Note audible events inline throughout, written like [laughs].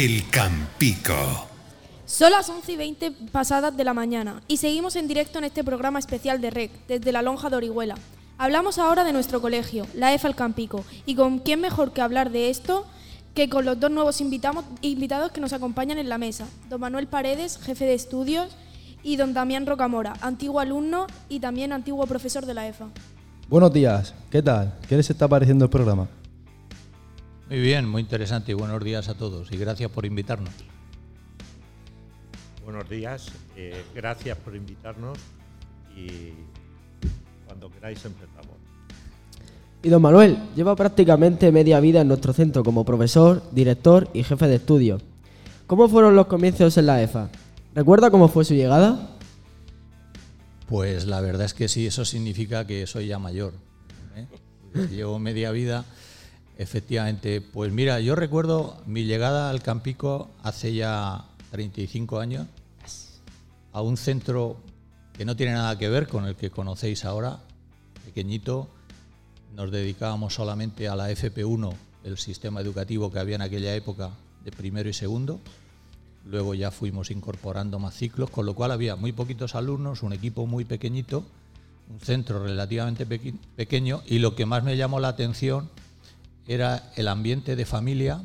El Campico. Son las 11 y 20 pasadas de la mañana y seguimos en directo en este programa especial de REC desde la Lonja de Orihuela. Hablamos ahora de nuestro colegio, la EFA El Campico, y con quién mejor que hablar de esto que con los dos nuevos invitamos- invitados que nos acompañan en la mesa, don Manuel Paredes, jefe de estudios, y don Damián Rocamora, antiguo alumno y también antiguo profesor de la EFA. Buenos días, ¿qué tal? ¿Qué les está pareciendo el programa? Muy bien, muy interesante y buenos días a todos y gracias por invitarnos. Buenos días, eh, gracias por invitarnos y cuando queráis empezamos. Y don Manuel lleva prácticamente media vida en nuestro centro como profesor, director y jefe de estudio. ¿Cómo fueron los comienzos en la EFA? ¿Recuerda cómo fue su llegada? Pues la verdad es que sí, eso significa que soy ya mayor. ¿eh? Llevo media vida, efectivamente. Pues mira, yo recuerdo mi llegada al Campico hace ya 35 años a un centro que no tiene nada que ver con el que conocéis ahora, pequeñito. Nos dedicábamos solamente a la FP1, el sistema educativo que había en aquella época de primero y segundo. Luego ya fuimos incorporando más ciclos, con lo cual había muy poquitos alumnos, un equipo muy pequeñito, un centro relativamente pequeño y lo que más me llamó la atención era el ambiente de familia,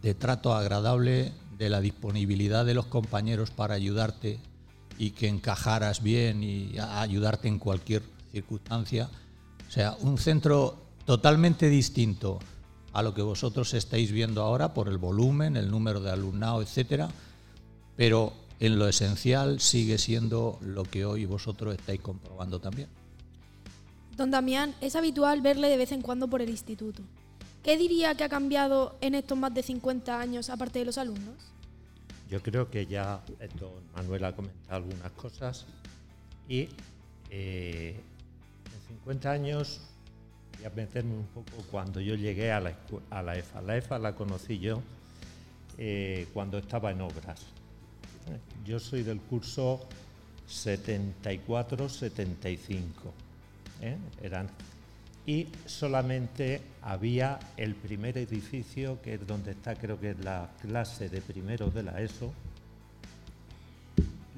de trato agradable, de la disponibilidad de los compañeros para ayudarte y que encajaras bien y ayudarte en cualquier circunstancia. O sea, un centro totalmente distinto a lo que vosotros estáis viendo ahora por el volumen, el número de alumnado, etcétera, pero en lo esencial sigue siendo lo que hoy vosotros estáis comprobando también. Don Damián, es habitual verle de vez en cuando por el instituto. ¿Qué diría que ha cambiado en estos más de 50 años aparte de los alumnos? Yo creo que ya eh, don Manuel ha comentado algunas cosas y eh, en 50 años voy a meterme un poco cuando yo llegué a la, a la EFA. La EFA la conocí yo eh, cuando estaba en obras. Yo soy del curso 74-75. ¿Eh? Eran y solamente había el primer edificio, que es donde está creo que es la clase de primero de la ESO,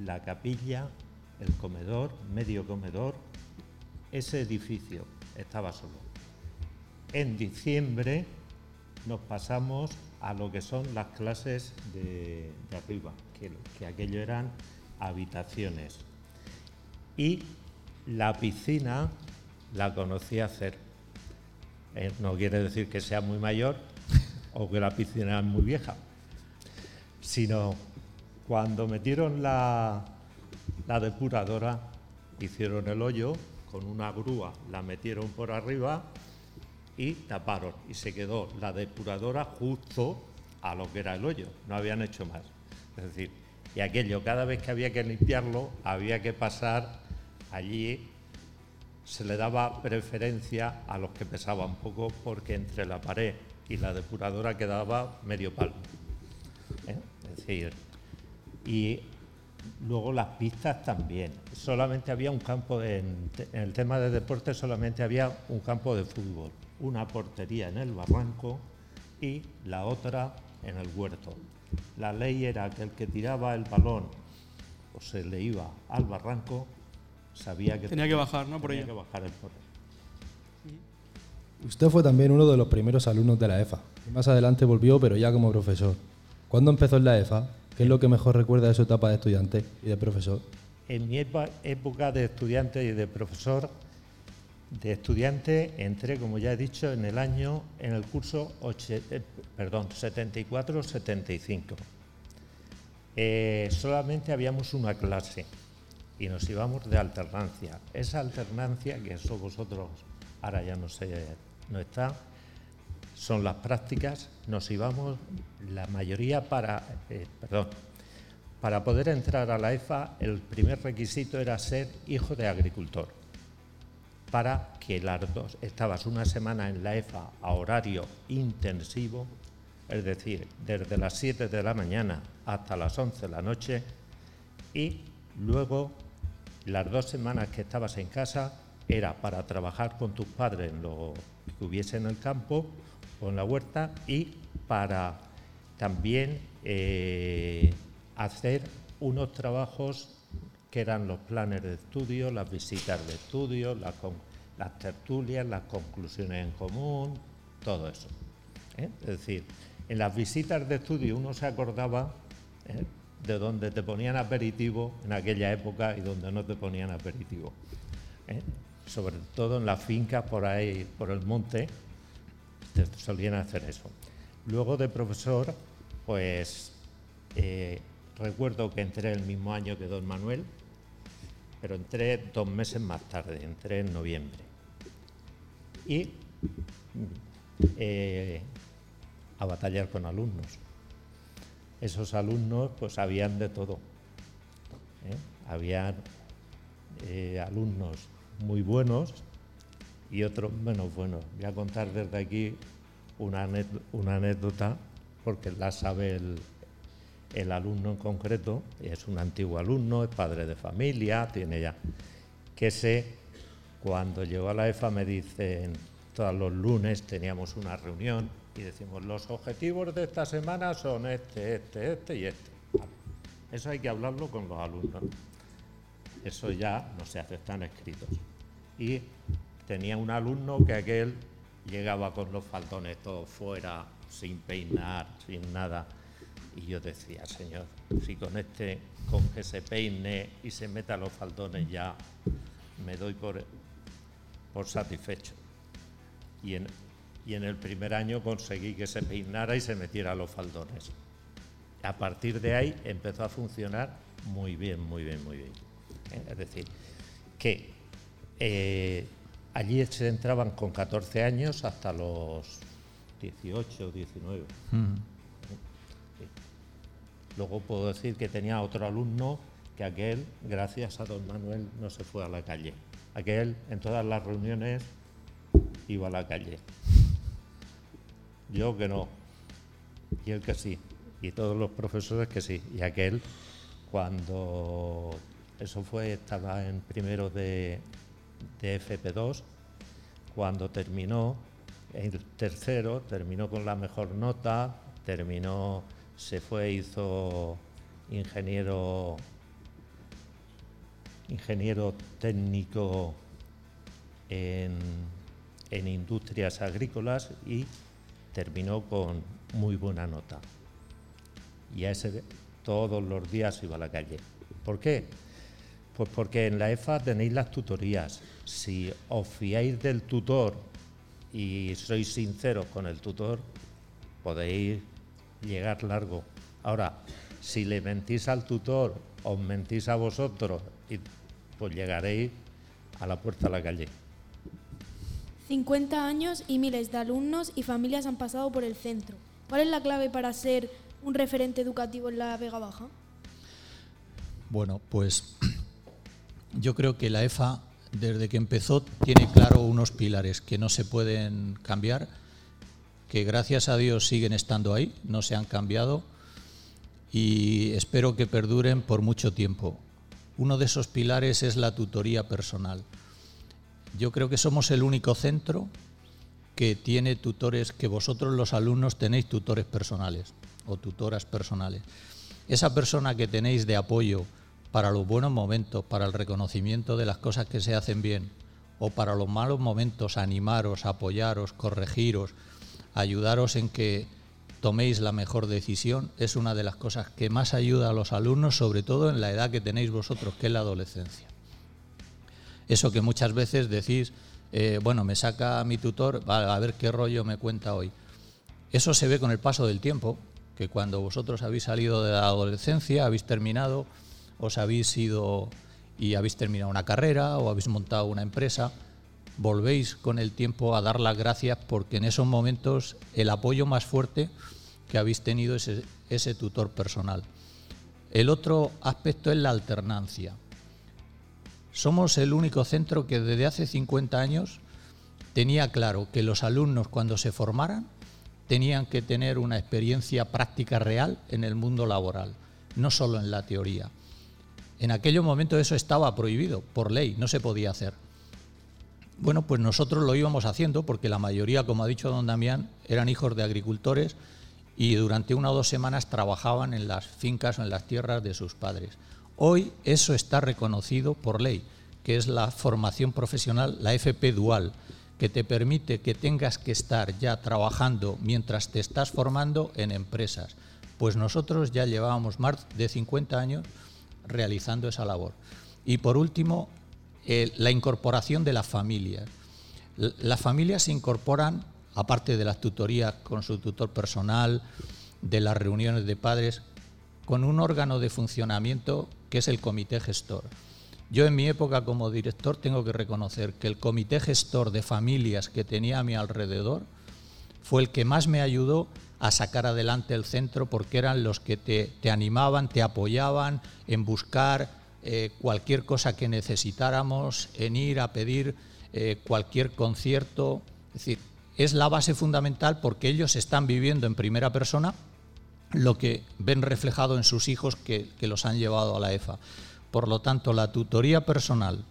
la capilla, el comedor, medio comedor, ese edificio estaba solo. En diciembre nos pasamos a lo que son las clases de, arriba, que, que aquello eran habitaciones. Y la piscina la conocí hacer. Eh, no quiere decir que sea muy mayor [laughs] o que la piscina es muy vieja, sino cuando metieron la, la depuradora, hicieron el hoyo con una grúa, la metieron por arriba y taparon. Y se quedó la depuradora justo a lo que era el hoyo, no habían hecho más. Es decir, y aquello, cada vez que había que limpiarlo, había que pasar allí se le daba preferencia a los que pesaban poco porque entre la pared y la depuradora quedaba medio palmo. ¿eh? Es decir, y luego las pistas también. Solamente había un campo, en el tema de deporte solamente había un campo de fútbol, una portería en el barranco y la otra en el huerto. La ley era que el que tiraba el balón o se le iba al barranco, sabía que Tenía que bajar, ¿no? Por tenía que bajar el portero. Usted fue también uno de los primeros alumnos de la EFA. Más adelante volvió, pero ya como profesor. ¿Cuándo empezó en la EFA? ¿Qué es lo que mejor recuerda de su etapa de estudiante y de profesor? En mi época de estudiante y de profesor, de estudiante entré, como ya he dicho, en el año, en el curso eh, perdón, 74-75. Eh, solamente habíamos una clase y nos íbamos de alternancia. Esa alternancia, que eso vosotros ahora ya no sé, no está, son las prácticas, nos íbamos la mayoría para, eh, perdón, para poder entrar a la EFA, el primer requisito era ser hijo de agricultor. Para que las dos, estabas una semana en la EFA a horario intensivo, es decir, desde las 7 de la mañana hasta las 11 de la noche, y luego las dos semanas que estabas en casa era para trabajar con tus padres en lo que hubiese en el campo o en la huerta y para también eh, hacer unos trabajos que eran los planes de estudio, las visitas de estudio, las, tertulias, las conclusiones en común, todo eso. ¿eh? Es decir, en las visitas de estudio uno se acordaba ¿eh? De donde te ponían aperitivo en aquella época y donde no te ponían aperitivo. ¿eh? Sobre todo en las fincas por ahí, por el monte, te solían hacer eso. Luego de profesor, pues recuerdo que entré el mismo año que don Manuel, pero entré dos meses más tarde, entré en noviembre. Y eh, a batallar con alumnos. Esos alumnos pues habían de todo. ¿eh? Habían eh, alumnos muy buenos y otros menos buenos. Voy a contar desde aquí una, anécdota porque la sabe el, el alumno en concreto, es un antiguo alumno, es padre de familia, tiene ya, que sé, cuando llegó a la EFA me dicen, todos los lunes teníamos una reunión y decimos, los objetivos de esta semana son este, este, este y este. Eso hay que hablarlo con los alumnos. Eso ya no se hace, están escritos. Y tenía un alumno que aquel llegaba con los faldones todos fuera, sin peinar, sin nada y yo decía, Señor, si con este, con que se peine y se meta los faldones ya me doy por, por satisfecho. Y en, y en el primer año conseguí que se peinara y se metiera los faldones. A partir de ahí empezó a funcionar muy bien, muy bien, muy bien. ¿Eh? Es decir, que eh, allí se entraban con 14 años hasta los 18 o 19. Luego puedo decir que tenía otro alumno que aquel, gracias a don Manuel, no se fue a la calle. Aquel en todas las reuniones iba a la calle. Yo que no. Y él que sí. Y todos los profesores que sí. Y aquel, cuando eso fue, estaba en primero de, de FP2, cuando terminó, el tercero, terminó con la mejor nota, terminó se fue, hizo ingeniero, ingeniero técnico en, industrias agrícolas y terminó con muy buena nota. Y a ese todos los días iba a la calle. ¿Por qué? Pues porque en la EFA tenéis las tutorías. Si os fiáis del tutor y sois sinceros con el tutor, podéis llegar largo. Ahora, si le mentís al tutor, os mentís a vosotros, y pues llegaréis a la puerta de la calle. 50 años y miles de alumnos y familias han pasado por el centro. ¿Cuál es la clave para ser un referente educativo en la Vega Baja? Bueno, pues [clears throat] yo creo que la EFA, desde que empezó, tiene claro unos pilares que no se pueden cambiar que gracias a Dios siguen estando ahí, no se han cambiado y espero que perduren por mucho tiempo. Uno de esos pilares es la tutoría personal. Yo creo que somos el único centro que tiene tutores, que vosotros los alumnos tenéis tutores personales o tutoras personales. Esa persona que tenéis de apoyo para los buenos momentos, para el reconocimiento de las cosas que se hacen bien, o para los malos momentos, animaros, apoyaros, corregiros, ayudaros en que toméis la mejor decisión es una de las cosas que más ayuda a los alumnos, sobre todo en la edad que tenéis vosotros, que es la adolescencia. Eso que muchas veces decís, eh, bueno, me saca mi tutor, a ver qué rollo me cuenta hoy. Eso se ve con el paso del tiempo, que cuando vosotros habéis salido de la adolescencia, habéis terminado, os habéis ido y habéis terminado una carrera o habéis montado una empresa, volvéis con el tiempo a dar las gracias porque en esos momentos el apoyo más fuerte que habéis tenido es ese, tutor personal. El otro aspecto es la alternancia. Somos el único centro que desde hace 50 años tenía claro que los alumnos cuando se formaran tenían que tener una experiencia práctica real en el mundo laboral, no solo en la teoría. En aquellos momentos eso estaba prohibido por ley, no se podía hacer. Bueno, pues nosotros lo íbamos haciendo porque la mayoría, como ha dicho don Damián, eran hijos de agricultores y durante una o dos semanas trabajaban en las fincas o en las tierras de sus padres. Hoy eso está reconocido por ley, que es la formación profesional, la FP dual, que te permite que tengas que estar ya trabajando mientras te estás formando en empresas. Pues nosotros ya llevábamos más de 50 años realizando esa labor. Y por último, eh, la incorporación de las familias. Las familias se incorporan, aparte de las tutorías con su tutor personal, de las reuniones de padres, con un órgano de funcionamiento que es el comité gestor. Yo en mi época como director tengo que reconocer que el comité gestor de familias que tenía a mi alrededor fue el que más me ayudó a sacar adelante el centro porque eran los que te, te animaban, te apoyaban en buscar eh, cualquier cosa que necesitáramos, en ir a pedir eh, cualquier concierto. Es decir, es la base fundamental porque ellos están viviendo en primera persona lo que ven reflejado en sus hijos que, que los han llevado a la EFA. Por lo tanto, la tutoría personal,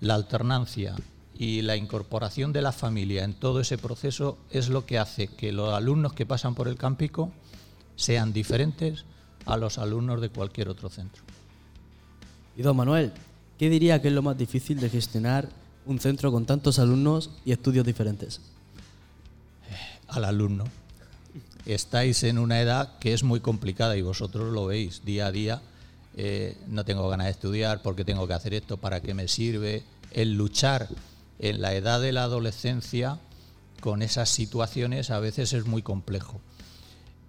la alternancia y la incorporación de la familia en todo ese proceso es lo que hace que los alumnos que pasan por el Campico sean diferentes a los alumnos de cualquier otro centro. Y don Manuel, ¿qué diría que es lo más difícil de gestionar un centro con tantos alumnos y estudios diferentes? al alumno. Estáis en una edad que es muy complicada y vosotros lo veis día a día. Eh, no tengo ganas de estudiar porque tengo que hacer esto, para qué me sirve. El luchar en la edad de la adolescencia con esas situaciones a veces es muy complejo.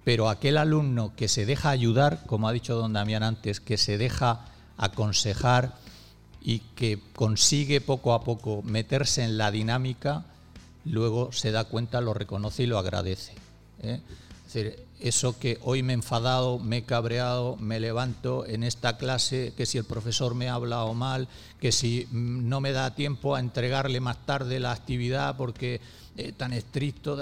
Pero aquel alumno que se deja ayudar, como ha dicho don Damián antes, que se deja aconsejar y que consigue poco a poco meterse en la dinámica, luego se da cuenta, lo reconoce y lo agradece. ¿eh? Es decir, eso que hoy me he enfadado, me he cabreado, me levanto en esta clase, que si el profesor me ha hablado mal, que si mm, no me da tiempo a entregarle más tarde la actividad porque eh, tan estricto,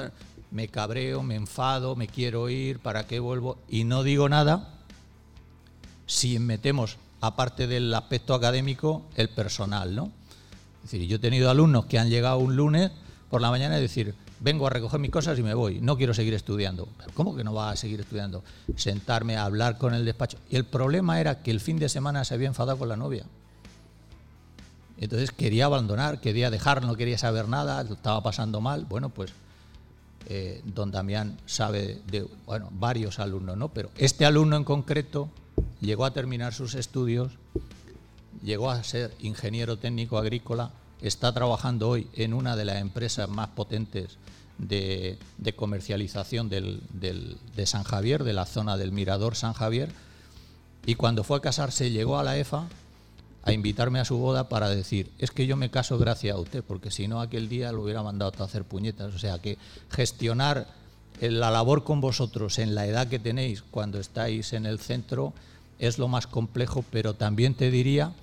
me cabreo, me enfado, me quiero ir, ¿para qué vuelvo? Y no digo nada si metemos, aparte del aspecto académico, el personal, ¿no? Es decir, yo he tenido alumnos que han llegado un lunes por la mañana y decir, vengo a recoger mis cosas y me voy, no quiero seguir estudiando. ¿Pero ¿Cómo que no va a seguir estudiando? Sentarme a hablar con el despacho. Y el problema era que el fin de semana se había enfadado con la novia. Entonces quería abandonar, quería dejar, no quería saber nada, estaba pasando mal. Bueno, pues eh, don Damián sabe de bueno, varios alumnos, ¿no? Pero este alumno en concreto llegó a terminar sus estudios, llegó a ser ingeniero técnico agrícola, está trabajando hoy en una de las empresas más potentes de, comercialización del- de San Javier, de la zona del Mirador San Javier, y cuando fue a casarse llegó a la EFA a invitarme a su boda para decir, es que yo me caso gracias a usted, porque si no aquel día lo hubiera mandado a hacer puñetas. O sea que gestionar eh, la labor con vosotros en la edad que tenéis cuando estáis en el centro es lo más complejo, pero también te diría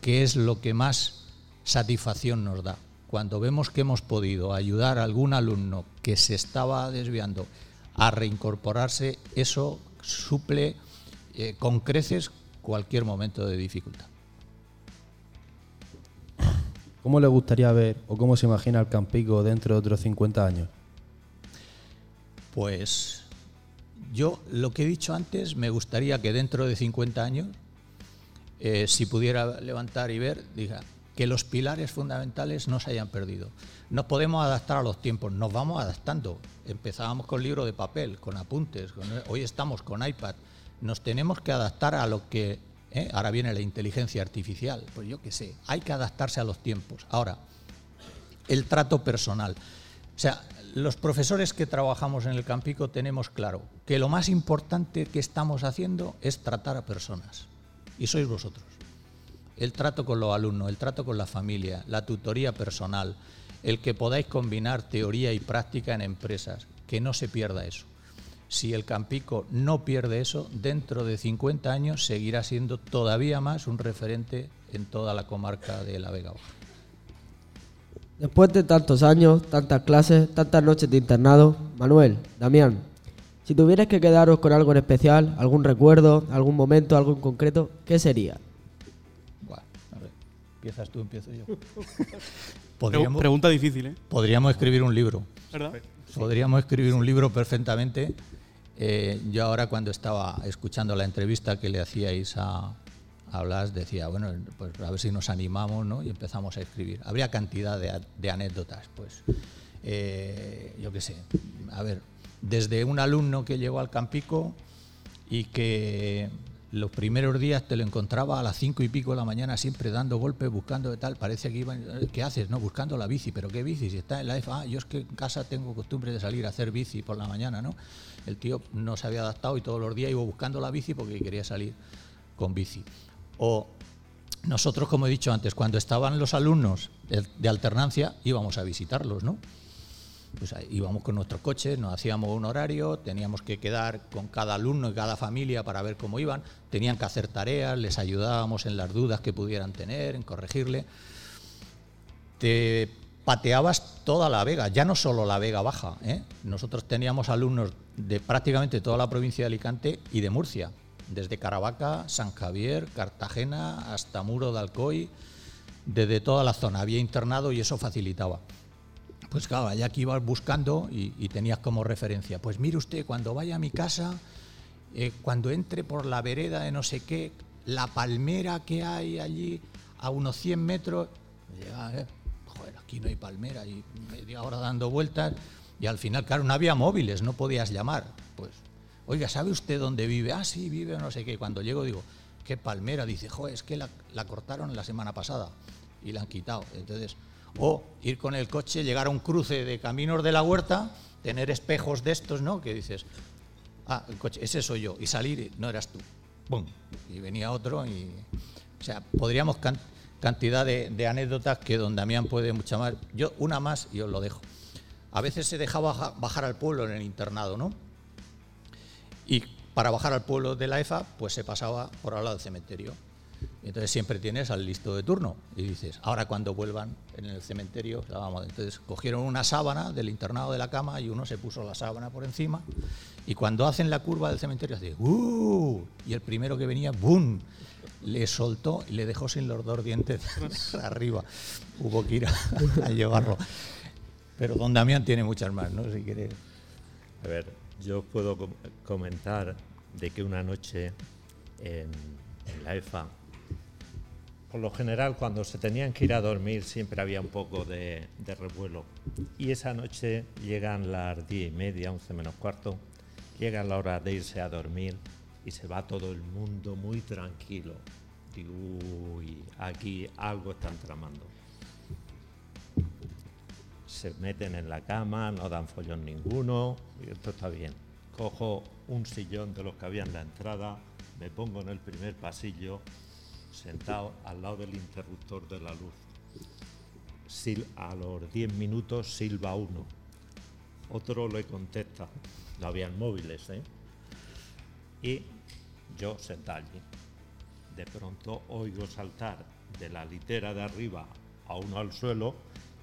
que es lo que más satisfacción nos da. Cuando vemos que hemos podido ayudar a algún alumno que se estaba desviando a reincorporarse, eso suple eh, con creces cualquier momento de dificultad. ¿Cómo le gustaría ver o cómo se imagina el Campico dentro de otros 50 años? Pues yo lo que he dicho antes, me gustaría que dentro de 50 años, eh, si pudiera levantar y ver, diga que los pilares fundamentales no se hayan perdido. Nos podemos adaptar a los tiempos, nos vamos adaptando. Empezábamos con libro de papel, con apuntes, hoy estamos con iPad. Nos tenemos que adaptar a lo que... ¿eh? Ahora viene la inteligencia artificial, pues yo qué sé, hay que adaptarse a los tiempos. Ahora, el trato personal. O sea, los profesores que trabajamos en el Campico tenemos claro que lo más importante que estamos haciendo es tratar a personas. Y sois vosotros. El trato con los alumnos, el trato con la familia, la tutoría personal, el que podáis combinar teoría y práctica en empresas, que no se pierda eso. Si el Campico no pierde eso, dentro de 50 años seguirá siendo todavía más un referente en toda la comarca de la Vega Baja. Después de tantos años, tantas clases, tantas noches de internado, Manuel, Damián, si tuvierais que quedaros con algo en especial, algún recuerdo, algún momento, algo en concreto, ¿qué sería? Empiezas tú, empiezo yo. [laughs] Podríamos, pregunta difícil, ¿eh? podríamos escribir un libro. ¿Verdad? Podríamos escribir un libro perfectamente eh, yo ahora cuando estaba escuchando la entrevista que le hacíais a, a Blas, decía, bueno, pues a ver si nos animamos ¿no? y empezamos a escribir. Habría cantidad de anécdotas, pues, eh, yo qué sé, a ver, desde un alumno que llegó al Campico y que los primeros días te lo encontraba a las cinco y pico de la mañana siempre dando golpes, buscando de tal, parece que iban, ¿qué haces? No, buscando la bici, pero ¿qué bici? Si está en la ah, yo es que en casa tengo costumbre de salir a hacer bici por la mañana, ¿no? El tío no se había adaptado y todos los días iba buscando la bici porque quería salir con bici. O nosotros, como he dicho antes, cuando estaban los alumnos de, de alternancia, íbamos a visitarlos, ¿no? Pues íbamos con nuestro coche, nos hacíamos un horario, teníamos que quedar con cada alumno y cada familia para ver cómo iban, tenían que hacer tareas, les ayudábamos en las dudas que pudieran tener, en corregirle. Te pateabas toda la Vega, ya no solo la Vega Baja. ¿eh? Nosotros teníamos alumnos de prácticamente toda la provincia de Alicante y de Murcia, desde Caravaca, San Javier, Cartagena, hasta Muro de Alcoy, desde toda la zona. Había internado y eso facilitaba. Pues claro, ya que ibas buscando y, tenías como referencia, pues mire usted, cuando vaya a mi casa, eh, cuando entre por la vereda de no sé qué, la palmera que hay allí a unos 100 metros, llega, eh, joder, aquí no hay palmera, y media hora dando vueltas, y al final, claro, no había móviles, no podías llamar. Pues, oiga, ¿sabe usted dónde vive? Ah, sí, vive no sé qué. Cuando llego digo, ¿qué palmera? Dice, joder, es que la cortaron la semana pasada y la han quitado. Entonces, o ir con el coche, llegar a un cruce de caminos de la huerta, tener espejos de estos, ¿no? Que dices, ah, el coche, ese soy yo, y salir, no eras tú. ¡Bum! Y venía otro, y. O sea, podríamos can- cantidad de, anécdotas que don Damián puede mucha más. Yo, una más y os lo dejo. A veces se dejaba baja- bajar al pueblo en el internado, ¿no? Y para bajar al pueblo de la EFA, pues se pasaba por al lado del cementerio. Entonces siempre tienes al listo de turno. Y dices, ahora cuando vuelvan en el cementerio. Entonces cogieron una sábana del internado de la cama y uno se puso la sábana por encima. Y cuando hacen la curva del cementerio, hace ¡uh! Y el primero que venía, ¡bum! Le soltó y le dejó sin los dos dientes [laughs] arriba. Hubo que ir [laughs] a, llevarlo. Pero don Damián tiene muchas más, ¿no? Si quiere. A ver, yo puedo com- comentar de que una noche en la EFA, por lo general cuando se tenían que ir a dormir siempre había un poco de, revuelo. Y esa noche llegan las diez y media, once menos cuarto, llega la hora de irse a dormir y se va todo el mundo muy tranquilo. Digo, uy, aquí algo están tramando se meten en la cama, no dan follón ninguno, y esto está bien. Cojo un sillón de los que había en la entrada, me pongo en el primer pasillo, sentado al lado del interruptor de la luz. Sil- a los 10 minutos silba uno, otro le contesta, no habían móviles, ¿eh? Y yo sentado allí. De pronto oigo saltar de la litera de arriba a uno al suelo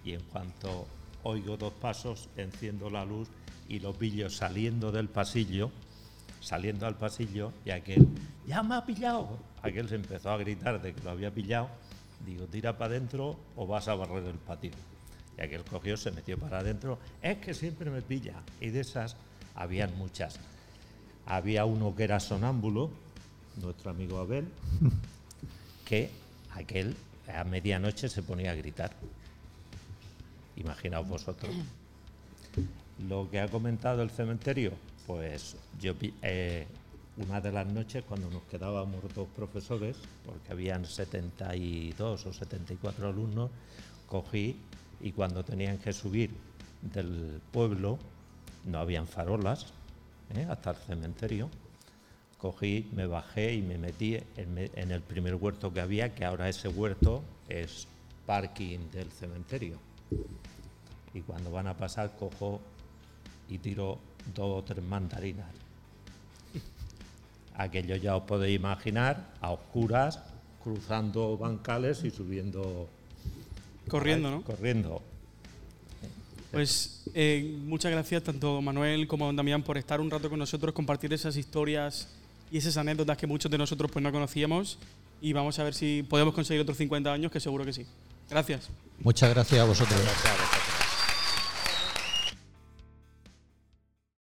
y en cuanto oigo dos pasos enciendo la luz y lo pillo saliendo del pasillo, saliendo al pasillo y aquel, ya me ha pillado. Aquel se empezó a gritar de que lo había pillado. Digo, tira para adentro o vas a barrer el patio. Y aquel cogió, se metió para adentro. Es que siempre me pilla. Y de esas habían muchas. Había uno que era sonámbulo, nuestro amigo Abel, [laughs] que aquel a medianoche se ponía a gritar. Imaginaos vosotros. [clears throat] Lo que ha comentado el cementerio, pues yo eh, una de las noches cuando nos quedábamos dos profesores, porque habían 72 o 74 alumnos, cogí y cuando tenían que subir del pueblo, no habían farolas ¿eh? hasta el cementerio, cogí, me bajé y me metí en, el primer huerto que había, que ahora ese huerto es parking del cementerio. Y cuando van a pasar, cojo y tiro dos o tres mandarinas. Aquello ya os podéis imaginar, a oscuras, cruzando bancales y subiendo. Corriendo, ¿no? Corriendo. Pues eh, muchas gracias tanto Manuel como don Damián por estar un rato con nosotros, compartir esas historias y esas anécdotas que muchos de nosotros pues no conocíamos y vamos a ver si podemos conseguir otros 50 años, que seguro que sí. Gracias. Muchas gracias a vosotros. Gracias a vosotros.